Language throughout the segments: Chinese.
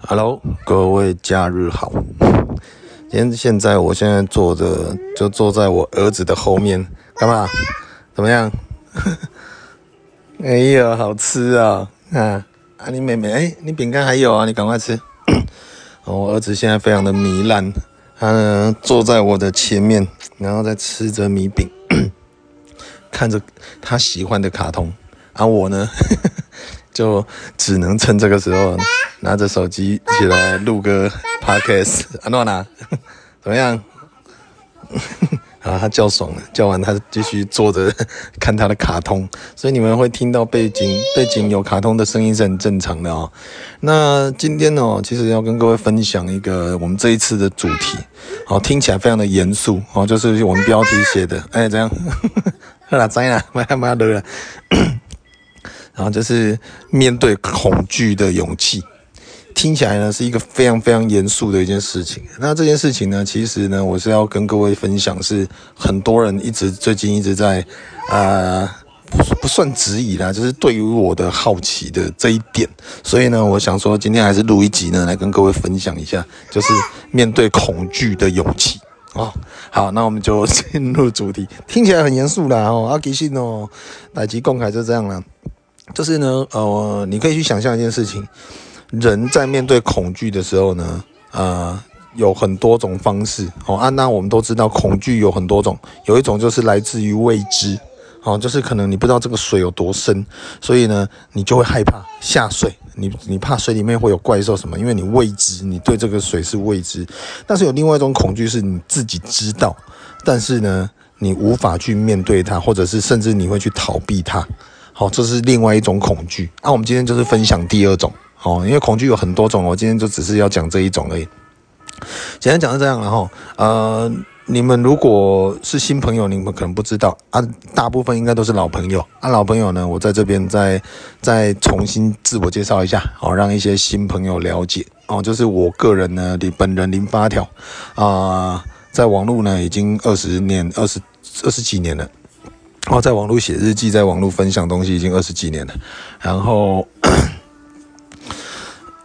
Hello，各位假日好。今天现在我现在坐着，就坐在我儿子的后面，干嘛？怎么样？哎呀，好吃啊！啊，啊你妹妹，哎，你饼干还有啊？你赶快吃。我儿子现在非常的糜烂，他呢坐在我的前面，然后在吃着米饼，看着他喜欢的卡通，而、我呢，就只能趁这个时候。拿着手机一起来录个 podcast，阿诺娜，怎么样？啊，他叫爽了，叫完他继续坐着看他的卡通，所以你们会听到背景背景有卡通的声音是很正常的哦。那今天哦，其实要跟各位分享一个我们这一次的主题，好，听起来非常的严肃哦，就是我们标题写的，哎，怎样？好啦，知啦，不要不要乐了。然后就是面对恐惧的勇气。听起来呢是一个非常非常严肃的一件事情。那这件事情呢，其实呢，我是要跟各位分享，是很多人一直最近一直在呃不不算质疑啦，就是对于我的好奇的这一点。所以呢，我想说今天还是录一集呢，来跟各位分享一下，就是面对恐惧的勇气哦。好，那我们就进入主题。听起来很严肃啦哦，阿吉信哦，乃吉公开就这样了。就是呢，呃，你可以去想象一件事情。人在面对恐惧的时候呢，呃，有很多种方式哦。啊，那我们都知道，恐惧有很多种，有一种就是来自于未知，哦，就是可能你不知道这个水有多深，所以呢，你就会害怕下水。你你怕水里面会有怪兽什么？因为你未知，你对这个水是未知。但是有另外一种恐惧是你自己知道，但是呢，你无法去面对它，或者是甚至你会去逃避它。好，这是另外一种恐惧。那、我们今天就是分享第二种。哦，因为恐惧有很多种，我今天就只是要讲这一种而已。简单讲是这样，然后呃，你们如果是新朋友，你们可能不知道啊，大部分应该都是老朋友啊。老朋友呢，我在这边再再重新自我介绍一下，好，让一些新朋友了解哦。就是我个人呢，你本人零发条啊，在网络呢已经二十年、二十二十几年了。哦，在网络写日记，在网络分享东西已经二十几年了，然后。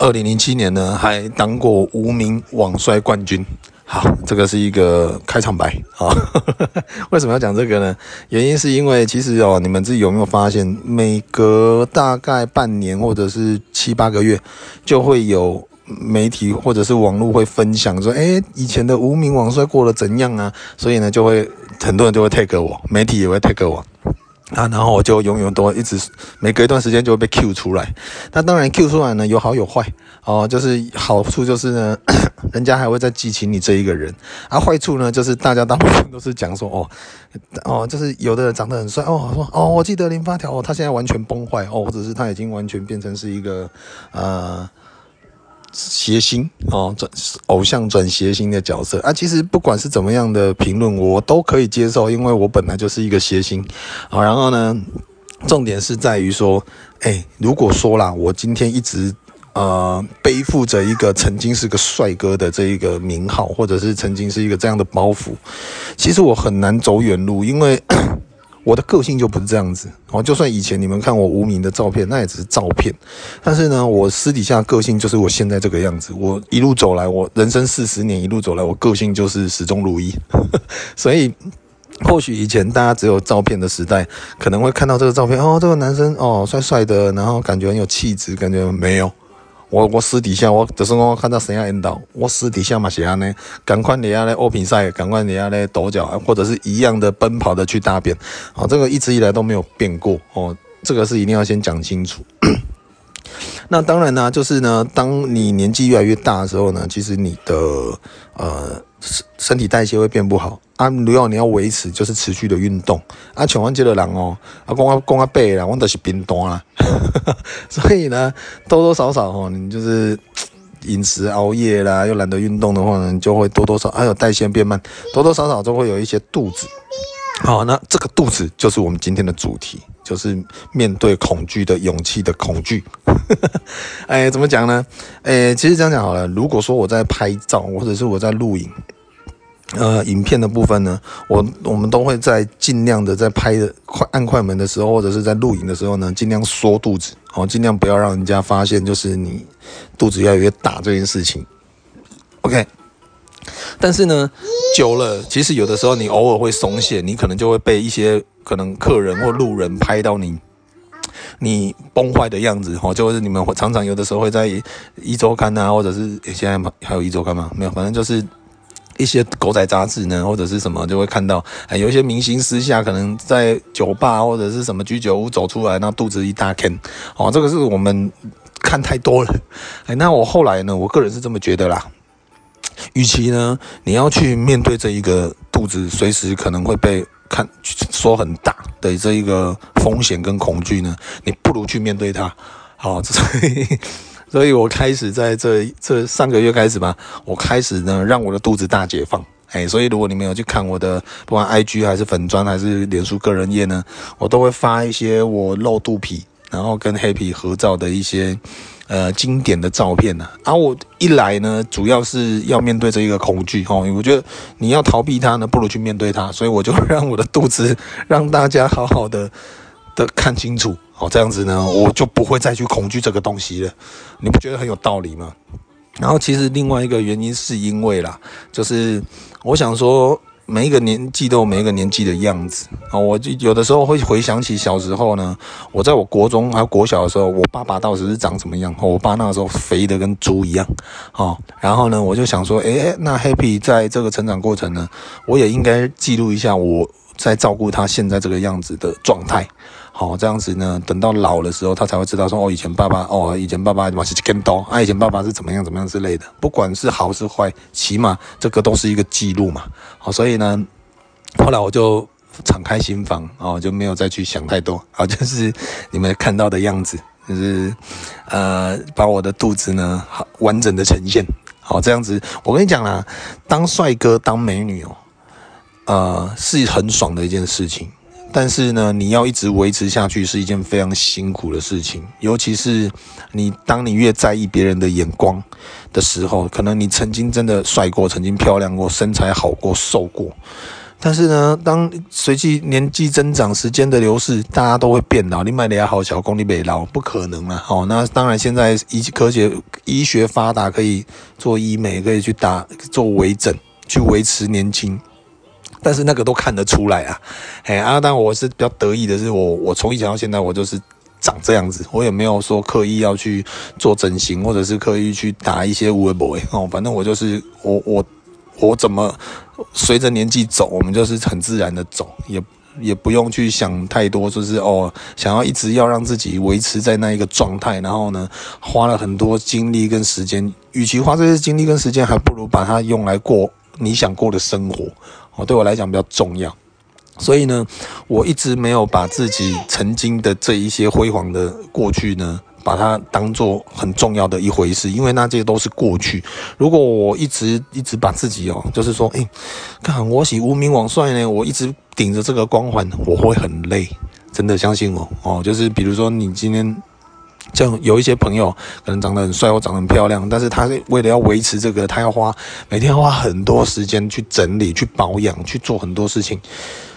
二零零七年呢，还当过无名网摔冠军。好，这个是一个开场白啊。为什么要讲这个呢？原因是因为其实哦，你们自己有没有发现，每隔大概半年或者是七八个月，就会有媒体或者是网络会分享说，诶，以前的无名网摔过得怎样啊？所以呢，就会很多人就会 tag 我，媒体也会 tag 我。啊，然后我就永远都一直每隔一段时间就会被 Q 出来。那当然 Q 出来呢，有好有坏哦。就是好处就是呢，人家还会再记起你这一个人。啊、坏处呢，就是大家大部分都是讲说哦哦，就是有的人长得很帅哦，说哦，我记得零发条哦，他现在完全崩坏哦，或者是他已经完全变成是一个呃。谐星哦，转偶像转谐星的角色啊，其实不管是怎么样的评论，我都可以接受，因为我本来就是一个谐星啊。然后呢，重点是在于说，哎，如果说啦，我今天一直呃背负着一个曾经是个帅哥的这一个名号，或者是曾经是一个这样的包袱，其实我很难走远路，因为。我的个性就不是这样子哦，就算以前你们看我无名的照片，那也只是照片。但是呢，我私底下个性就是我现在这个样子。我一路走来，我人生四十年一路走来，我个性就是始终如一。所以，或许以前大家只有照片的时代，可能会看到这个照片哦，这个男生哦，帅帅的，然后感觉很有气质，感觉没有。我我私底下我就是我看到谁样引导，我私底下嘛是安尼，赶快你要来欧平赛，赶快你要来抖脚，或者是一样的奔跑的去大便，好，这个一直以来都没有变过哦，这个是一定要先讲清楚。那当然呢，就是呢，当你年纪越来越大的时候呢，其实你的呃身身体代谢会变不好啊。如果你要维持，就是持续的运动啊。像我这个人哦，啊，讲啊讲啊白啦，我都是冰冻啦。所以呢，多多少少哦，你就是饮食熬夜啦，又懒得运动的话呢，就会多多少还有代谢变慢，多多少少都会有一些肚子。好，那这个肚子就是我们今天的主题，就是面对恐惧的勇气的恐惧。哎，怎么讲呢？哎，其实这样讲好了。如果说我在拍照，或者是我在录影，呃，影片的部分呢，我我们都会在尽量的在拍的快按快门的时候，或者是在录影的时候呢，尽量缩肚子，哦，尽量不要让人家发现就是你肚子越来越大这件事情。OK，但是呢，久了，其实有的时候你偶尔会松懈，你可能就会被一些可能客人或路人拍到你你崩坏的样子，哦，就是你们常常有的时候会在一周刊啊，或者是现在还有一周刊吗？没有，反正就是。一些狗仔杂志呢，或者是什么，就会看到，哎，有一些明星私下可能在酒吧或者是什么居酒屋走出来，那肚子一大坑，哦，这个是我们看太多了，哎，那我后来呢，我个人是这么觉得啦，与其呢，你要去面对这一个肚子随时可能会被看说很大的这一个风险跟恐惧呢，你不如去面对它，好，所以。所以我开始在这这上个月开始吧，我开始呢让我的肚子大解放，哎，所以如果你们有去看我的不管 IG 还是粉专还是脸书个人页呢，我都会发一些我露肚皮，然后跟黑皮合照的一些呃经典的照片呢。而、啊、我一来呢，主要是要面对这一个恐惧哦，我觉得你要逃避它呢，不如去面对它，所以我就让我的肚子让大家好好的的看清楚。哦，这样子呢，我就不会再去恐惧这个东西了。你不觉得很有道理吗？然后其实另外一个原因是因为啦，就是我想说，每一个年纪都有每一个年纪的样子啊。我就有的时候会回想起小时候呢，我在我国中还有国小的时候，我爸爸到时是长什么样？我爸那个时候肥的跟猪一样哦。然后呢，我就想说，诶，那 Happy 在这个成长过程呢，我也应该记录一下我在照顾他现在这个样子的状态。好，这样子呢，等到老的时候，他才会知道说，哦，以前爸爸，哦，以前爸爸嘛是更多，啊，以前爸爸是怎么样怎么样之类的。不管是好是坏，起码这个都是一个记录嘛。好，所以呢，后来我就敞开心房，哦，就没有再去想太多。啊，就是你们看到的样子，就是呃，把我的肚子呢，好完整的呈现。好，这样子，我跟你讲啦，当帅哥当美女哦，呃，是很爽的一件事情。但是呢，你要一直维持下去是一件非常辛苦的事情，尤其是你当你越在意别人的眼光的时候，可能你曾经真的帅过，曾经漂亮过，身材好过，瘦过。但是呢，当随即年纪增长，时间的流逝，大家都会变老。你买的也好，小功你别老，不可能了。哦，那当然，现在医科学医学发达，可以做医美，可以去打做微整，去维持年轻。但是那个都看得出来啊，哎啊，但我是比较得意的是我，我从以前到现在我就是长这样子，我也没有说刻意要去做整形，或者是刻意去打一些有的没的哦，反正我就是我我我怎么随着年纪走，我们就是很自然的走，也也不用去想太多，就是哦，想要一直要让自己维持在那一个状态，然后呢，花了很多精力跟时间，与其花这些精力跟时间，还不如把它用来过你想过的生活。哦，对我来讲比较重要，所以呢，我一直没有把自己曾经的这一些辉煌的过去呢，把它当做很重要的一回事，因为那这些都是过去。如果我一直一直把自己哦，就是说，诶，看我喜无名王帅呢，我一直顶着这个光环，我会很累，真的相信我哦。就是比如说你今天。像有一些朋友可能长得很帅或长得很漂亮，但是他为了要维持这个，他要花每天花很多时间去整理、去保养、去做很多事情。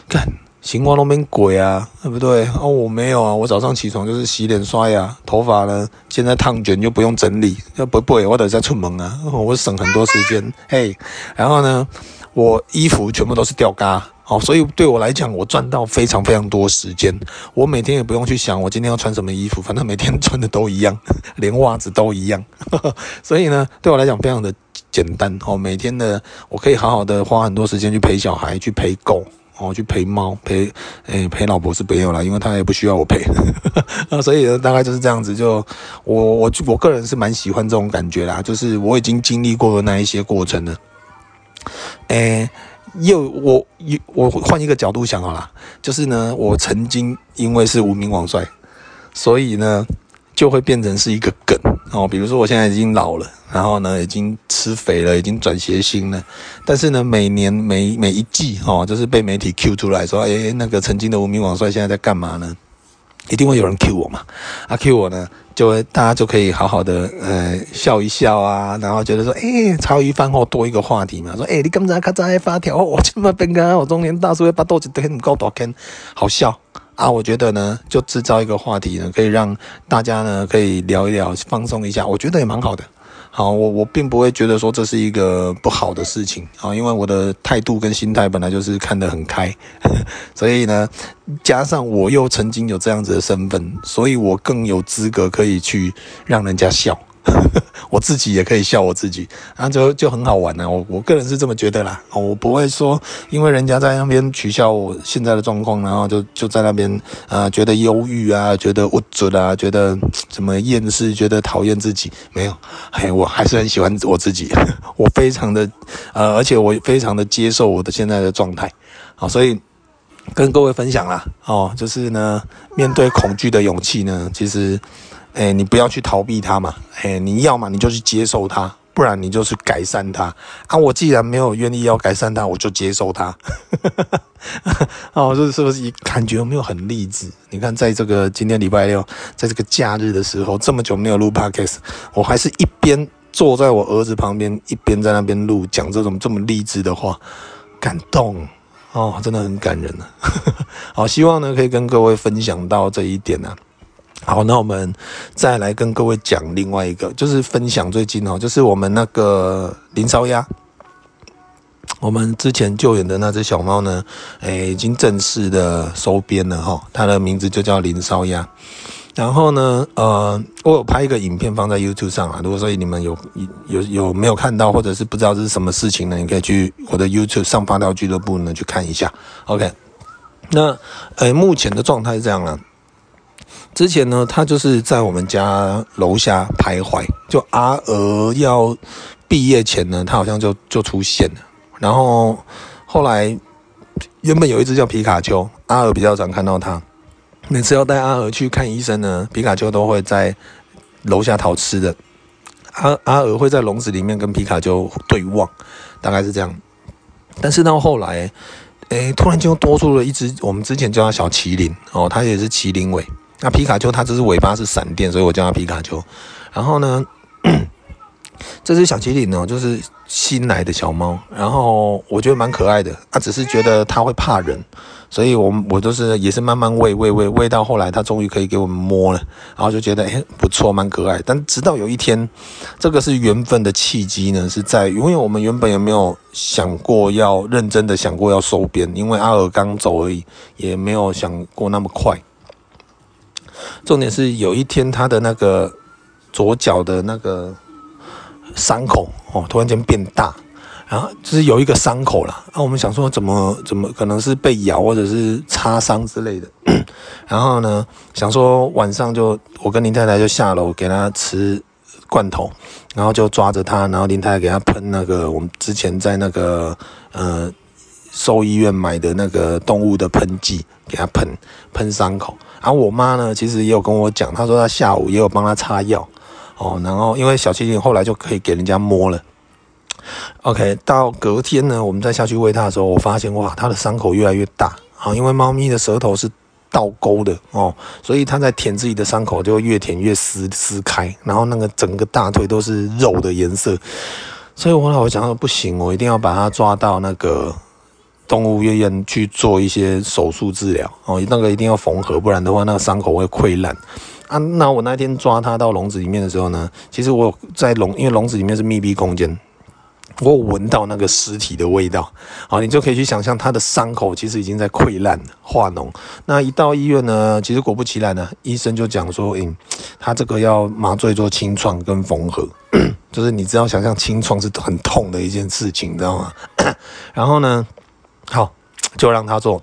看，行光都没鬼啊，对不对？哦，我没有啊，我早上起床就是洗脸刷牙，头发呢现在烫卷就不用整理，要不不，我得再出门啊，我省很多时间。嘿，然后呢，我衣服全部都是吊嘎。好，所以对我来讲，我赚到非常非常多时间。我每天也不用去想我今天要穿什么衣服，反正每天穿的都一样，连袜子都一样。所以呢，对我来讲非常的简单。哦，每天的我可以好好的花很多时间去陪小孩，去陪狗，哦，去陪猫，陪诶陪老婆是没有啦，因为她也不需要我陪。啊，所以，大概就是这样子。就我我我个人是蛮喜欢这种感觉啦，就是我已经经历过的那一些过程了。诶。又我又我换一个角度想好了，就是呢，我曾经因为是无名网帅，所以呢就会变成是一个梗哦。比如说我现在已经老了，然后呢已经吃肥了，已经转邪心了，但是呢每年每每一季哦，就是被媒体 Q 出来说，哎，那个曾经的无名网帅现在在干嘛呢？一定会有人 Q 我嘛，啊 Q 我呢，就会大家就可以好好的呃笑一笑啊，然后觉得说，哎、欸，茶余饭后多一个话题嘛，说，哎、欸，你刚才刚才发条，我这么笨啊，我中年大叔会把豆子很高大看，好笑。啊，我觉得呢，就制造一个话题呢，可以让大家呢可以聊一聊，放松一下，我觉得也蛮好的。好，我我并不会觉得说这是一个不好的事情啊，因为我的态度跟心态本来就是看得很开，所以呢，加上我又曾经有这样子的身份，所以我更有资格可以去让人家笑。我自己也可以笑我自己，啊，就就很好玩呢、我我个人是这么觉得啦。我不会说，因为人家在那边取笑我现在的状况，然后就就在那边呃觉得忧郁啊，觉得无助啊，觉得怎么厌世，觉得讨厌自己。没有，嘿，我还是很喜欢我自己。我非常的呃，而且我非常的接受我的现在的状态。好，所以跟各位分享啦。哦，就是呢，面对恐惧的勇气呢，其实。哎、你不要去逃避它嘛，哎、你要嘛你就去接受它，不然你就去改善它。啊，我既然没有愿意要改善它，我就接受它。哦，这是不是感觉有没有很励志？你看，在这个今天礼拜六，在这个假日的时候，这么久没有录 podcast，我还是一边坐在我儿子旁边，一边在那边录，讲这种这么励志的话，感动哦，真的很感人啊。好，希望呢可以跟各位分享到这一点呢、啊。好，那我们再来跟各位讲另外一个，就是分享最近哦，就是我们那个林烧鸭，我们之前救援的那只小猫呢，诶，已经正式的收编了哈，它的名字就叫林烧鸭。然后呢，呃，我有拍一个影片放在 YouTube 上啊，如果说你们有有有没有看到，或者是不知道这是什么事情呢，你可以去我的 YouTube 上发条俱乐部呢去看一下。OK，那呃，目前的状态是这样了。之前呢，他就是在我们家楼下徘徊。就阿娥要毕业前呢，他好像就就出现了。然后后来原本有一只叫皮卡丘，阿娥比较常看到它。每次要带阿娥去看医生呢，皮卡丘都会在楼下讨吃的。阿阿娥会在笼子里面跟皮卡丘对望，大概是这样。但是到后来，诶，突然间多出了一只，我们之前叫它小麒麟哦，它也是麒麟尾。那皮卡丘它只是尾巴是闪电，所以我叫它皮卡丘。然后呢，这只小麒麟呢，就是新来的小猫，然后我觉得蛮可爱的。它只是觉得它会怕人，所以我我就是也是慢慢喂喂喂喂到后来，它终于可以给我们摸了，然后就觉得哎不错，蛮可爱。但直到有一天，这个是缘分的契机呢，是在因为我们原本也没有想过要认真的想过要收编，因为阿尔刚走而已，也没有想过那么快。重点是有一天他的那个左脚的那个伤口哦，突然间变大，然后就是有一个伤口了。那、啊、我们想说怎么怎么可能是被咬或者是擦伤之类的。然后呢，想说晚上就我跟林太太就下楼给他吃罐头，然后就抓着他，然后林太太给他喷那个我们之前在那个呃兽医院买的那个动物的喷剂，给它喷喷伤口。然后我妈呢，其实也有跟我讲，她说她下午也有帮她擦药，哦，然后因为小麒麟后来就可以给人家摸了。OK，到隔天呢，我们再下去喂它的时候，我发现哇，它的伤口越来越大啊，因为猫咪的舌头是倒钩的哦，所以它在舔自己的伤口就会越舔越撕撕开，然后那个整个大腿都是肉的颜色，所以我后来我想说不行，我一定要把它抓到那个。动物医院去做一些手术治疗哦，那个一定要缝合，不然的话那个伤口会溃烂啊。那我那天抓它到笼子里面的时候呢，其实我在笼，因为笼子里面是密闭空间，我闻到那个尸体的味道，好，你就可以去想象它的伤口其实已经在溃烂化脓。那一到医院呢，其实果不其然呢，医生就讲说，嗯，他这个要麻醉做清创跟缝合，就是你只要想象清创是很痛的一件事情，你知道吗？然后呢？好，就让他做。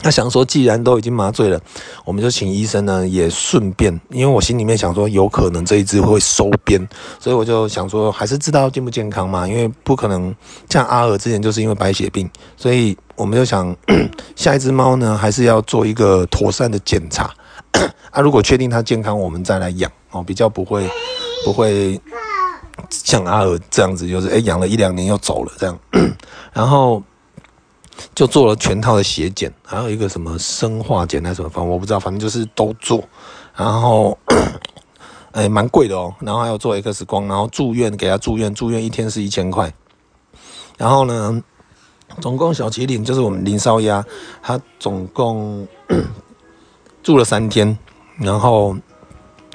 他想说，既然都已经麻醉了，我们就请医生呢，也顺便，因为我心里面想说，有可能这一只会收编，所以我就想说，还是知道健不健康嘛，因为不可能像阿尔之前就是因为白血病，所以我们就想，下一只猫呢，还是要做一个妥善的检查。啊，如果确定它健康，我们再来养哦，比较不会不会像阿尔这样子，就是诶养了一两年又走了这样，然后。就做了全套的血检，还有一个什么生化检还是什么，反正我不知道，反正就是都做，然后 哎蛮贵的哦，然后还有做 X 光，然后住院给他住院，住院一天是一千块，然后呢，总共小麒麟就是我们林烧鸭，他总共 住了三天，然后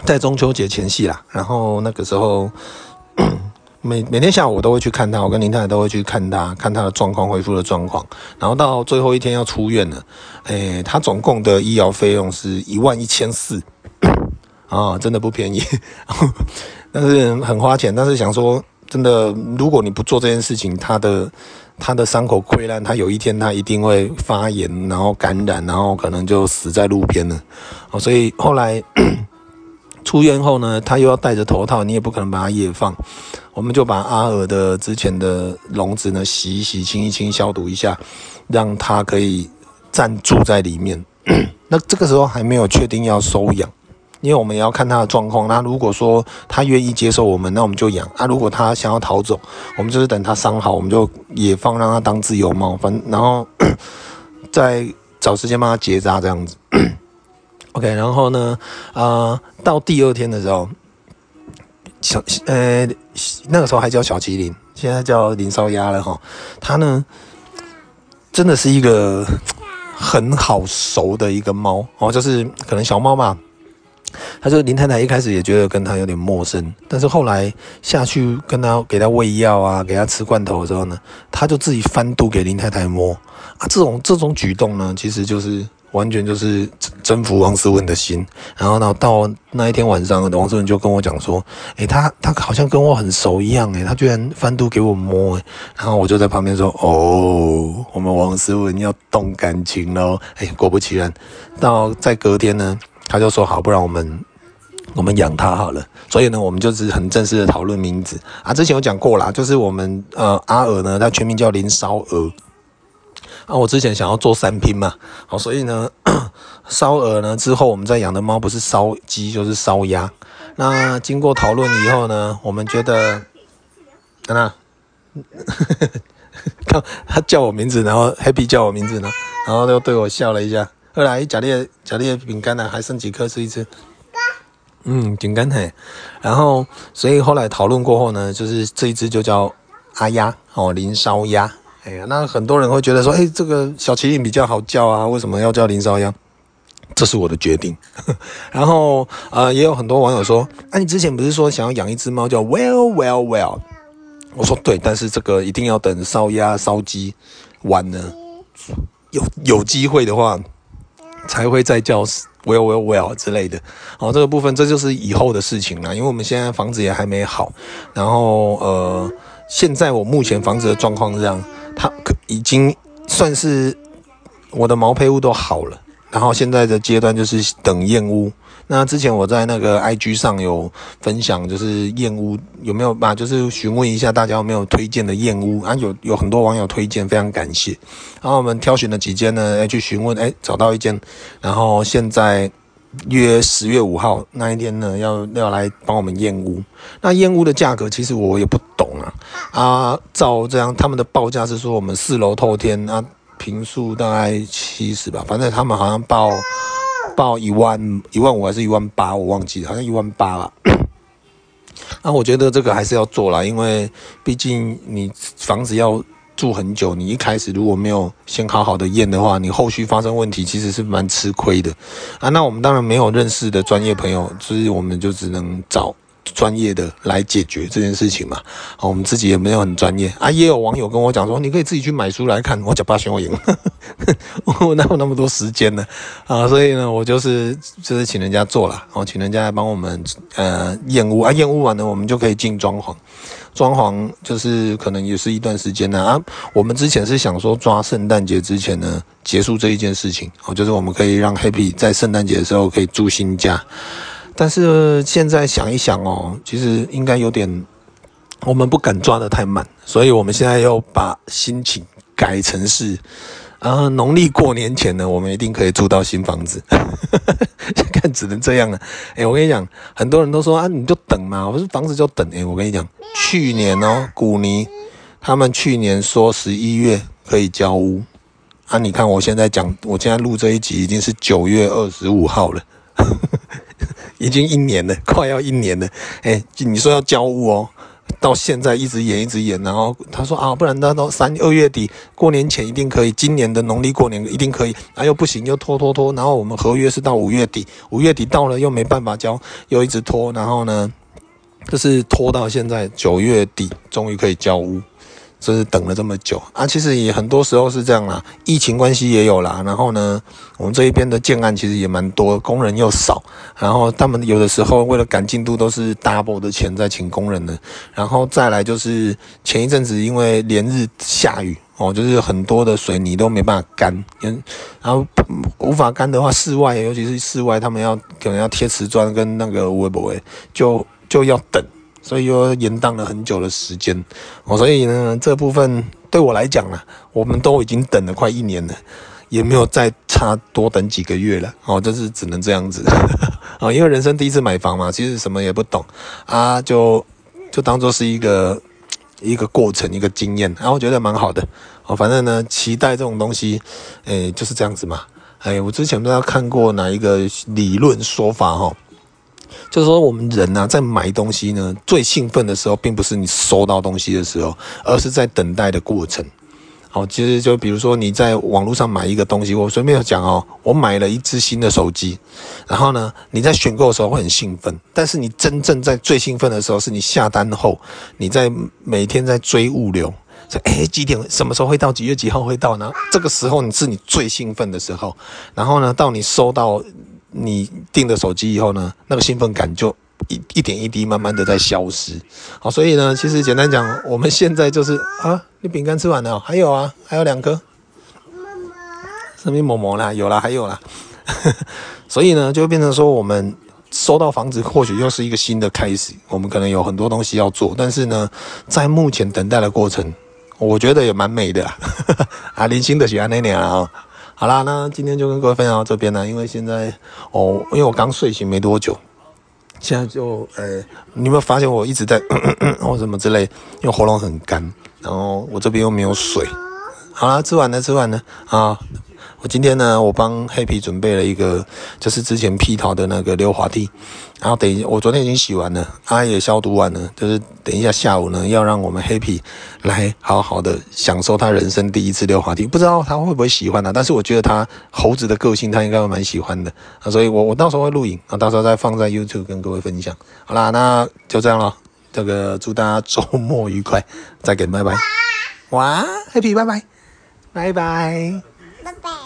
在中秋节前夕啦，然后那个时候。每每天下午我都会去看他，我跟林太太都会去看他，看他的状况，恢复的状况。然后到最后一天要出院了，诶，他总共的医疗费用是一万一千四，啊，真的不便宜，但是很花钱。但是想说，真的，如果你不做这件事情，他的他的伤口溃烂，他有一天他一定会发炎，然后感染，然后可能就死在路边了。哦，所以后来。出院后呢，他又要戴着头套，你也不可能把它夜放，我们就把阿尔的之前的笼子呢洗一洗、清一清、消毒一下，让它可以暂住在里面。那这个时候还没有确定要收养，因为我们也要看他的状况。那如果说他愿意接受我们，那我们就养；啊，如果他想要逃走，我们就是等他伤好，我们就野放，让他当自由猫，反然后 再找时间帮他结扎这样子。OK，然后呢，啊、到第二天的时候，小呃那个时候还叫小麒麟，现在叫林烧鸭了哈。它呢，真的是一个很好熟的一个猫哦，就是可能小猫嘛。他说林太太一开始也觉得跟他有点陌生，但是后来下去跟他给他喂药啊，给他吃罐头的时候呢，他就自己翻肚给林太太摸啊。这种这种举动呢，其实就是。完全就是征服王思文的心，然后呢，到那一天晚上，王思文就跟我讲说：“诶，他他好像跟我很熟一样，诶，他居然翻肚给我摸，诶，然后我就在旁边说：哦，我们王思文要动感情喽！诶，果不其然，到在隔天呢，他就说好，不然我们我们养他好了。所以呢，我们就是很正式的讨论名字啊，之前有讲过啦，就是我们呃阿尔呢，他全名叫林烧鹅。”啊，我之前想要做三拼嘛，好，所以呢，烧鹅呢之后，我们在养的猫不是烧鸡就是烧鸭。那经过讨论以后呢，我们觉得，等等，他他叫我名字，然后 Happy 叫我名字呢，然后又对我笑了一下。后来假列假列饼干呢，还剩几颗吃一吃。嗯，饼干嘿。然后，所以后来讨论过后呢，就是这一只就叫阿鸭哦，林烧鸭。哎呀，那很多人会觉得说，哎，这个小麒麟比较好叫啊，为什么要叫林烧鸭？这是我的决定。然后，呃，也有很多网友说，啊，你之前不是说想要养一只猫叫 Well Well Well？我说对，但是这个一定要等烧鸭、烧鸡完了，有有机会的话，才会再叫 Well Well Well 之类的。好，这个部分这就是以后的事情了，因为我们现在房子也还没好。然后，呃，现在我目前房子的状况是这样。它可已经算是我的毛坯屋都好了，然后现在的阶段就是等燕屋。那之前我在那个 IG 上有分享，就是燕屋有没有吧？就是询问一下大家有没有推荐的燕屋啊？有有很多网友推荐，非常感谢。然后我们挑选了几间呢，哎去询问，哎，找到一间，然后现在。约十月五号那一天呢，要要来帮我们验屋。那验屋的价格其实我也不懂啊。啊，照这样他们的报价是说我们四楼透天，啊，平数大概七十吧，反正他们好像报报一万一万五还是一万八，我忘记了，好像一万八吧。那 我觉得这个还是要做啦，因为毕竟你房子要。住很久，你一开始如果没有先好好的验的话，你后续发生问题其实是蛮吃亏的啊。那我们当然没有认识的专业朋友，所以我们就只能找专业的来解决这件事情嘛。好，我们自己也没有很专业啊。也有网友跟我讲说，你可以自己去买书来看。我讲八选我赢，我哪有那么多时间呢？啊，所以呢，我就是就是请人家做了，然后请人家来帮我们呃验屋啊，验屋完了我们就可以进装潢。装潢就是可能也是一段时间呢啊，我们之前是想说抓圣诞节之前呢结束这一件事情哦，就是我们可以让 Happy 在圣诞节的时候可以住新家，但是现在想一想哦，其实应该有点，我们不敢抓得太满，所以我们现在要把心情改成是。啊，农历过年前呢，我们一定可以住到新房子。看，只能这样了。哎、我跟你讲，很多人都说啊，你就等嘛，我说房子就等。哎、我跟你讲，去年哦，古尼他们去年说十一月可以交屋，啊，你看我现在讲，我现在录这一集已经是九月二十五号了，已经一年了，快要一年了。哎，你说要交屋哦，到现在一直演一直演，然后他说啊，不然他到三二月底过年前一定可以，今年的农历过年一定可以，啊又不行，又拖拖拖，然后我们合约是到五月底，五月底到了又没办法交，又一直拖，然后呢，就是拖到现在九月底，终于可以交屋。就是等了这么久啊，其实也很多时候是这样啦，疫情关系也有啦。然后呢，我们这一边的建案其实也蛮多，工人又少。然后他们有的时候为了赶进度，都是 double 的钱在请工人呢。然后再来就是前一阵子因为连日下雨哦，就是很多的水泥都没办法干，然后无法干的话，室外尤其是室外，他们要可能要贴瓷砖跟那个围不围，就就要等。所以又延宕了很久的时间，哦，所以呢，这部分对我来讲呢，我们都已经等了快一年了，也没有再差多等几个月了，哦，就是只能这样子，哦，因为人生第一次买房嘛，其实什么也不懂。啊，就就当做是一个一个过程，一个经验，然后我觉得蛮好的，哦，反正呢，期待这种东西，诶，就是这样子嘛，哎，我之前不知道看过哪一个理论说法，哈。就是说，我们人呢，在买东西呢，最兴奋的时候，并不是你收到东西的时候，而是在等待的过程。好，其实就比如说你在网络上买一个东西，我随便讲哦，我买了一只新的手机，然后呢，你在选购的时候会很兴奋，但是你真正在最兴奋的时候，是你下单后，你在每天在追物流，说哎几点什么时候会到，几月几号会到呢？这个时候你是你最兴奋的时候，然后呢，到你收到。你订了手机以后呢，那个兴奋感就一一点一滴慢慢的在消失。好，所以呢，其实简单讲，我们现在就是啊，你饼干吃完了，还有啊，还有两颗。妈妈，什么某某啦？有啦，还有啦。所以呢，就变成说，我们收到房子或许又是一个新的开始。我们可能有很多东西要做，但是呢，在目前等待的过程，我觉得也蛮美的。啊，零星的喜欢那年啊。好啦，那今天就跟各位分享到这边了。因为现在哦，因为我刚睡醒没多久，现在就呃、你有没有发现我一直在咳咳咳或什么之类？因为喉咙很干，然后我这边又没有水。好啦，吃完了，吃完了啊。我今天呢，我帮黑皮准备了一个，就是之前劈桃的那个溜滑梯，然后等一下，我昨天已经洗完了，啊也消毒完了，就是等一下下午呢，要让我们黑皮来好好的享受他人生第一次溜滑梯，不知道他会不会喜欢呢、但是我觉得他猴子的个性，他应该会蛮喜欢的啊，所以我我到时候会录影啊，到时候再放在 YouTube 跟各位分享。好啦，那就这样咯，这个祝大家周末愉快，再见，拜拜。哇，黑皮，拜拜，拜拜，拜拜。